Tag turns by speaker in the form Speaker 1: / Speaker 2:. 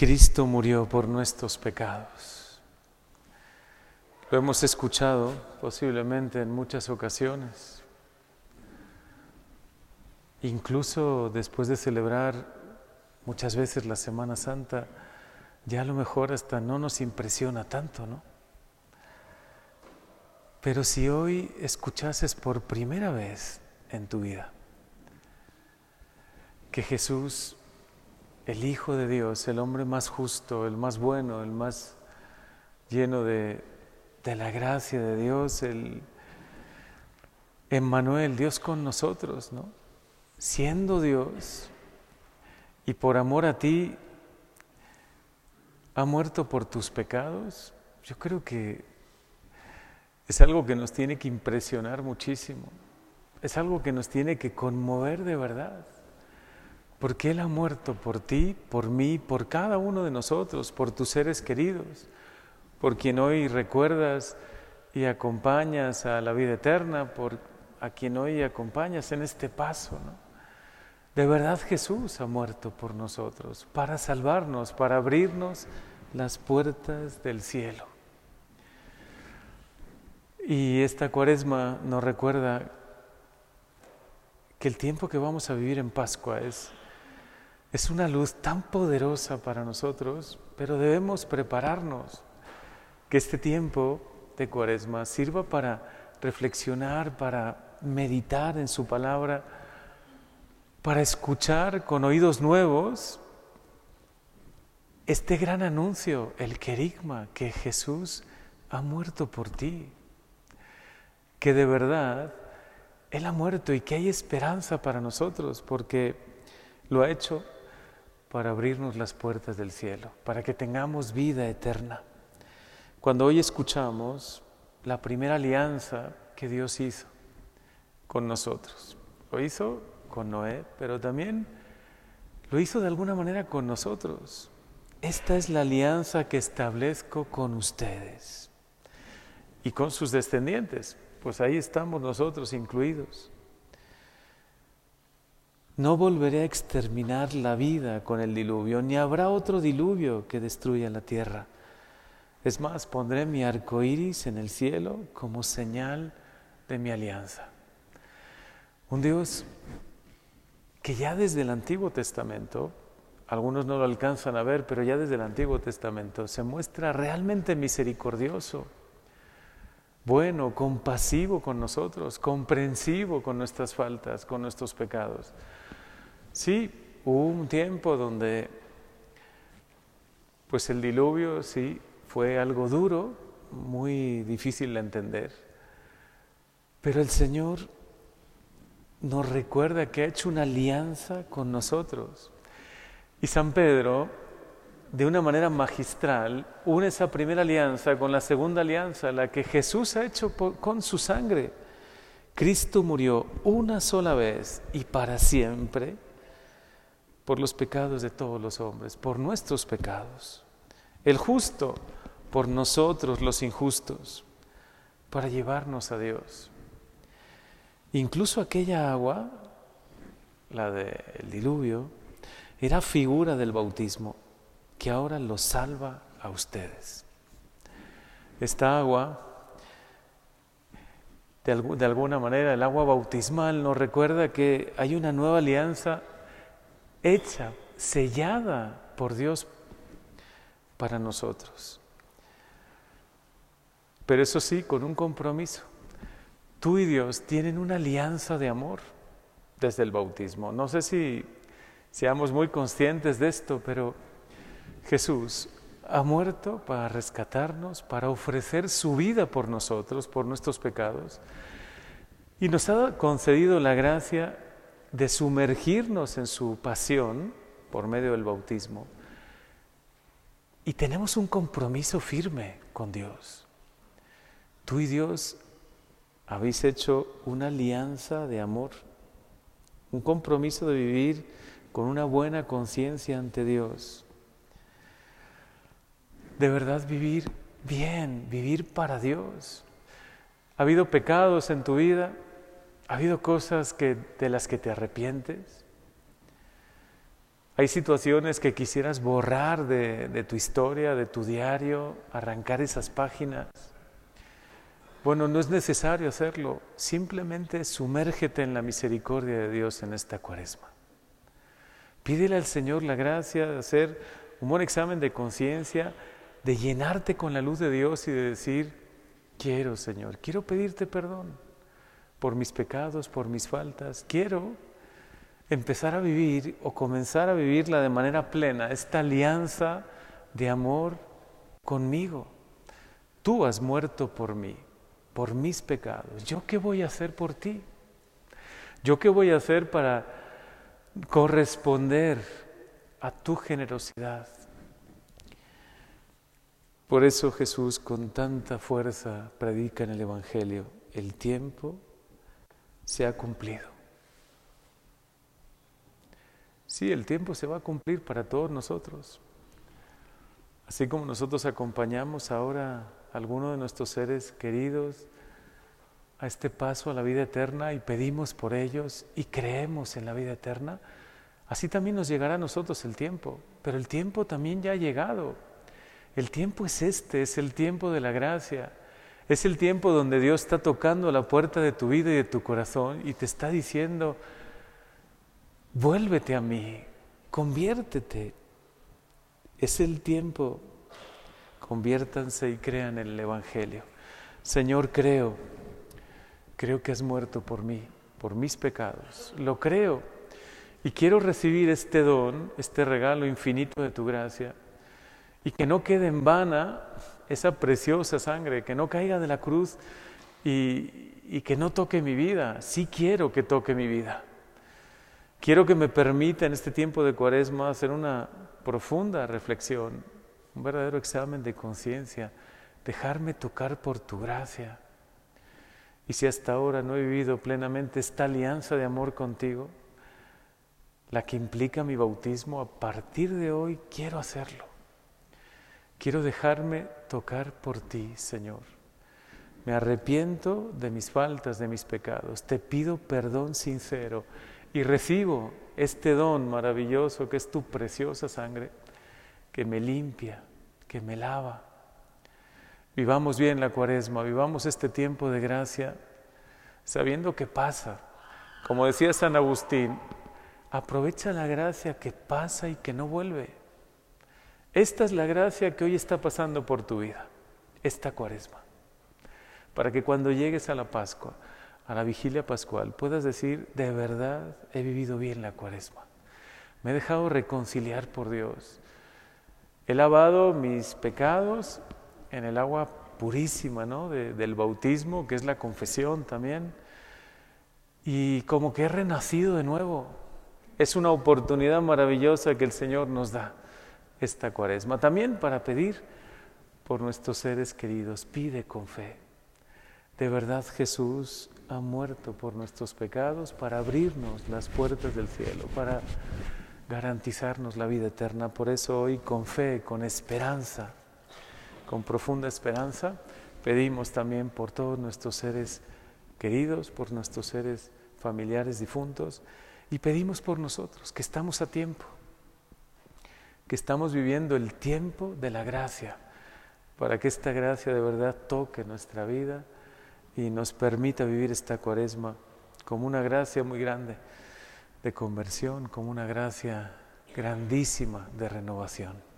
Speaker 1: Cristo murió por nuestros pecados. Lo hemos escuchado posiblemente en muchas ocasiones. Incluso después de celebrar muchas veces la Semana Santa, ya a lo mejor hasta no nos impresiona tanto, ¿no? Pero si hoy escuchases por primera vez en tu vida que Jesús, el Hijo de Dios, el hombre más justo, el más bueno, el más lleno de, la gracia de Dios, el Emmanuel, Dios con nosotros, ¿no? Siendo Dios y por amor a ti ha muerto por tus pecados, yo creo que es algo que nos tiene que impresionar muchísimo, es algo que nos tiene que conmover de verdad, porque Él ha muerto por ti, por mí, por cada uno de nosotros, por tus seres queridos, por quien hoy recuerdas y acompañas a la vida eterna, por a quien hoy acompañas en este paso. De verdad Jesús ha muerto por nosotros, para salvarnos, para abrirnos las puertas del cielo. Y esta cuaresma nos recuerda que el tiempo que vamos a vivir en Pascua es, es una luz tan poderosa para nosotros, pero debemos prepararnos, que este tiempo de cuaresma sirva para reflexionar, para meditar en su palabra, para escuchar con oídos nuevos este gran anuncio, el querigma, que Jesús ha muerto por ti, que de verdad Él ha muerto y que hay esperanza para nosotros, porque lo ha hecho para abrirnos las puertas del cielo, para que tengamos vida eterna. Cuando hoy escuchamos la primera alianza que Dios hizo con nosotros, lo hizo con Noé, pero también lo hizo de alguna manera con nosotros. Esta es la alianza que establezco con ustedes y con sus descendientes, pues ahí estamos nosotros incluidos. No volveré a exterminar la vida con el diluvio, ni habrá otro diluvio que destruya la tierra. Es más, pondré mi arco iris en el cielo como señal de mi alianza. Un Dios que ya desde el Antiguo Testamento algunos no lo alcanzan a ver, pero ya desde el Antiguo Testamento se muestra realmente misericordioso, bueno, compasivo con nosotros, comprensivo con nuestras faltas, con nuestros pecados. Sí, hubo un tiempo donde pues el diluvio sí fue algo duro, muy difícil de entender. Pero el Señor nos recuerda que ha hecho una alianza con nosotros. Y San Pedro, de una manera magistral, une esa primera alianza con la segunda alianza, la que Jesús ha hecho con su sangre. Cristo murió una sola vez y para siempre por los pecados de todos los hombres, por nuestros pecados. El justo por nosotros los injustos, para llevarnos a Dios. Incluso aquella agua, la del diluvio, era figura del bautismo que ahora los salva a ustedes. Esta agua, de, de, alguna manera, el agua bautismal nos recuerda que hay una nueva alianza hecha, sellada por Dios para nosotros. Pero eso sí, con un compromiso. Tú y Dios tienen una alianza de amor desde el bautismo. No sé si seamos muy conscientes de esto, pero Jesús ha muerto para rescatarnos, para ofrecer su vida por nosotros, por nuestros pecados, y nos ha concedido la gracia de sumergirnos en su pasión por medio del bautismo. Y tenemos un compromiso firme con Dios. Tú y Dios habéis hecho una alianza de amor, un compromiso de vivir con una buena conciencia ante Dios. De verdad vivir bien, vivir para Dios. ¿Ha habido pecados en tu vida? ¿Ha habido cosas que, de las que te arrepientes? Hay situaciones que quisieras borrar de, de tu historia, de tu diario, arrancar esas páginas. Bueno, no es necesario hacerlo, simplemente sumérgete en la misericordia de Dios en esta cuaresma. Pídele al Señor la gracia de hacer un buen examen de conciencia, de llenarte con la luz de Dios y de decir, quiero Señor, quiero pedirte perdón por mis pecados, por mis faltas, quiero empezar a vivir o comenzar a vivirla de manera plena, esta alianza de amor conmigo. Tú has muerto por mí, por mis pecados. ¿Yo qué voy a hacer por ti? ¿Yo qué voy a hacer para corresponder a tu generosidad? Por eso Jesús con tanta fuerza predica en el Evangelio, el tiempo se ha cumplido. Sí, el tiempo se va a cumplir para todos nosotros. Así como nosotros acompañamos ahora a alguno de nuestros seres queridos a este paso a la vida eterna y pedimos por ellos y creemos en la vida eterna, así también nos llegará a nosotros el tiempo. Pero el tiempo también ya ha llegado. El tiempo es este, es el tiempo de la gracia. Es el tiempo donde Dios está tocando la puerta de tu vida y de tu corazón y te está diciendo, vuélvete a mí, conviértete. Es el tiempo, conviértanse y crean en el Evangelio. Señor, creo, creo que has muerto por mí, por mis pecados. Lo creo y quiero recibir este don, este regalo infinito de tu gracia y que no quede en vana esa preciosa sangre, que no caiga de la cruz y, que no toque mi vida. Sí quiero que toque mi vida. Quiero que me permita en este tiempo de cuaresma hacer una profunda reflexión, un verdadero examen de conciencia, dejarme tocar por tu gracia. Y si hasta ahora no he vivido plenamente esta alianza de amor contigo, la que implica mi bautismo, a partir de hoy quiero hacerlo. Quiero dejarme tocar por ti, Señor. Me arrepiento de mis faltas, de mis pecados. Te pido perdón sincero y recibo este don maravilloso que es tu preciosa sangre, que me limpia, que me lava. Vivamos bien la cuaresma, vivamos este tiempo de gracia, sabiendo que pasa. Como decía San Agustín, aprovecha la gracia que pasa y que no vuelve. Esta es la gracia que hoy está pasando por tu vida, esta cuaresma, para que cuando llegues a la Pascua, a la vigilia pascual, puedas decir, de verdad he vivido bien la cuaresma. Me he dejado reconciliar por Dios. He lavado mis pecados en el agua purísima ¿no? del bautismo, que es la confesión también. Y como que he renacido de nuevo. Es una oportunidad maravillosa que el Señor nos da esta cuaresma. También para pedir por nuestros seres queridos. Pide con fe. De verdad Jesús ha muerto por nuestros pecados para abrirnos las puertas del cielo, para garantizarnos la vida eterna. Por eso hoy con fe, con esperanza, con profunda esperanza, pedimos también por todos nuestros seres queridos, por nuestros seres familiares difuntos y pedimos por nosotros, que estamos a tiempo, que estamos viviendo el tiempo de la gracia, para que esta gracia de verdad toque nuestra vida y nos permita vivir esta cuaresma como una gracia muy grande de conversión, como una gracia grandísima de renovación.